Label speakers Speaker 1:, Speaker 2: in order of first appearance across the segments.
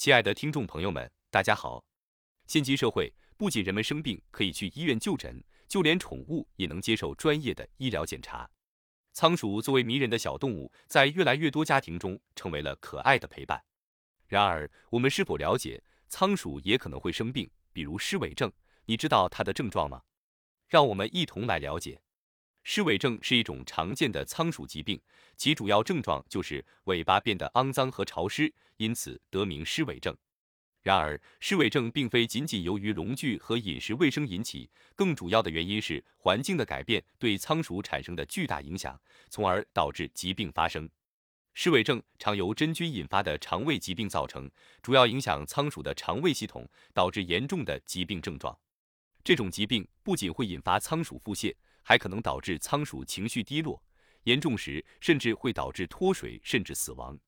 Speaker 1: 亲爱的听众朋友们，大家好。现今社会，不仅人们生病可以去医院就诊，就连宠物也能接受专业的医疗检查。仓鼠作为迷人的小动物，在越来越多家庭中成为了可爱的陪伴。然而，我们是否了解仓鼠也可能会生病，比如湿尾症？你知道它的症状吗？让我们一同来了解。湿尾症是一种常见的仓鼠疾病，其主要症状就是尾巴变得肮脏和潮湿，因此得名湿尾症。然而，湿尾症并非仅仅由于笼具和饮食卫生引起，更主要的原因是环境的改变对仓鼠产生的巨大影响，从而导致疾病发生。湿尾症常由真菌引发的肠胃疾病造成，主要影响仓鼠的肠胃系统，导致严重的疾病症状。这种疾病不仅会引发仓鼠腹泻。还可能导致仓鼠情绪低落，严重时甚至会导致脱水甚至死亡。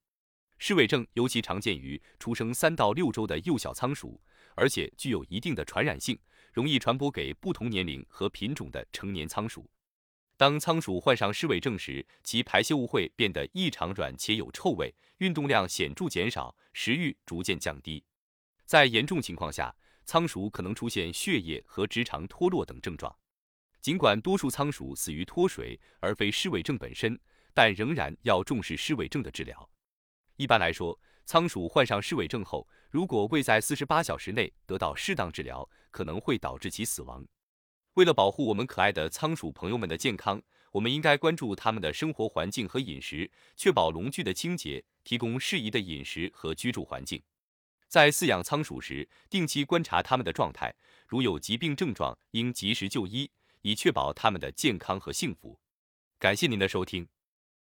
Speaker 1: 湿尾症尤其常见于出生三到六周的幼小仓鼠，而且具有一定的传染性，容易传播给不同年龄和品种的成年仓鼠。当仓鼠患上湿尾症时，其排泄物会变得异常软且有臭味，运动量显著减少，食欲逐渐降低。在严重情况下，仓鼠可能出现血液和直肠脱落等症状。尽管多数仓鼠死于脱水而非湿尾症本身，但仍然要重视湿尾症的治疗。一般来说，仓鼠患上湿尾症后，如果未在四十八小时内得到适当治疗，可能会导致其死亡。为了保护我们可爱的仓鼠朋友们的健康，我们应该关注它们的生活环境和饮食，确保笼具的清洁，提供适宜的饮食和居住环境。在饲养仓鼠时，定期观察它们的状态，如有疾病症状，应及时就医。以确保他们的健康和幸福。感谢您的收听。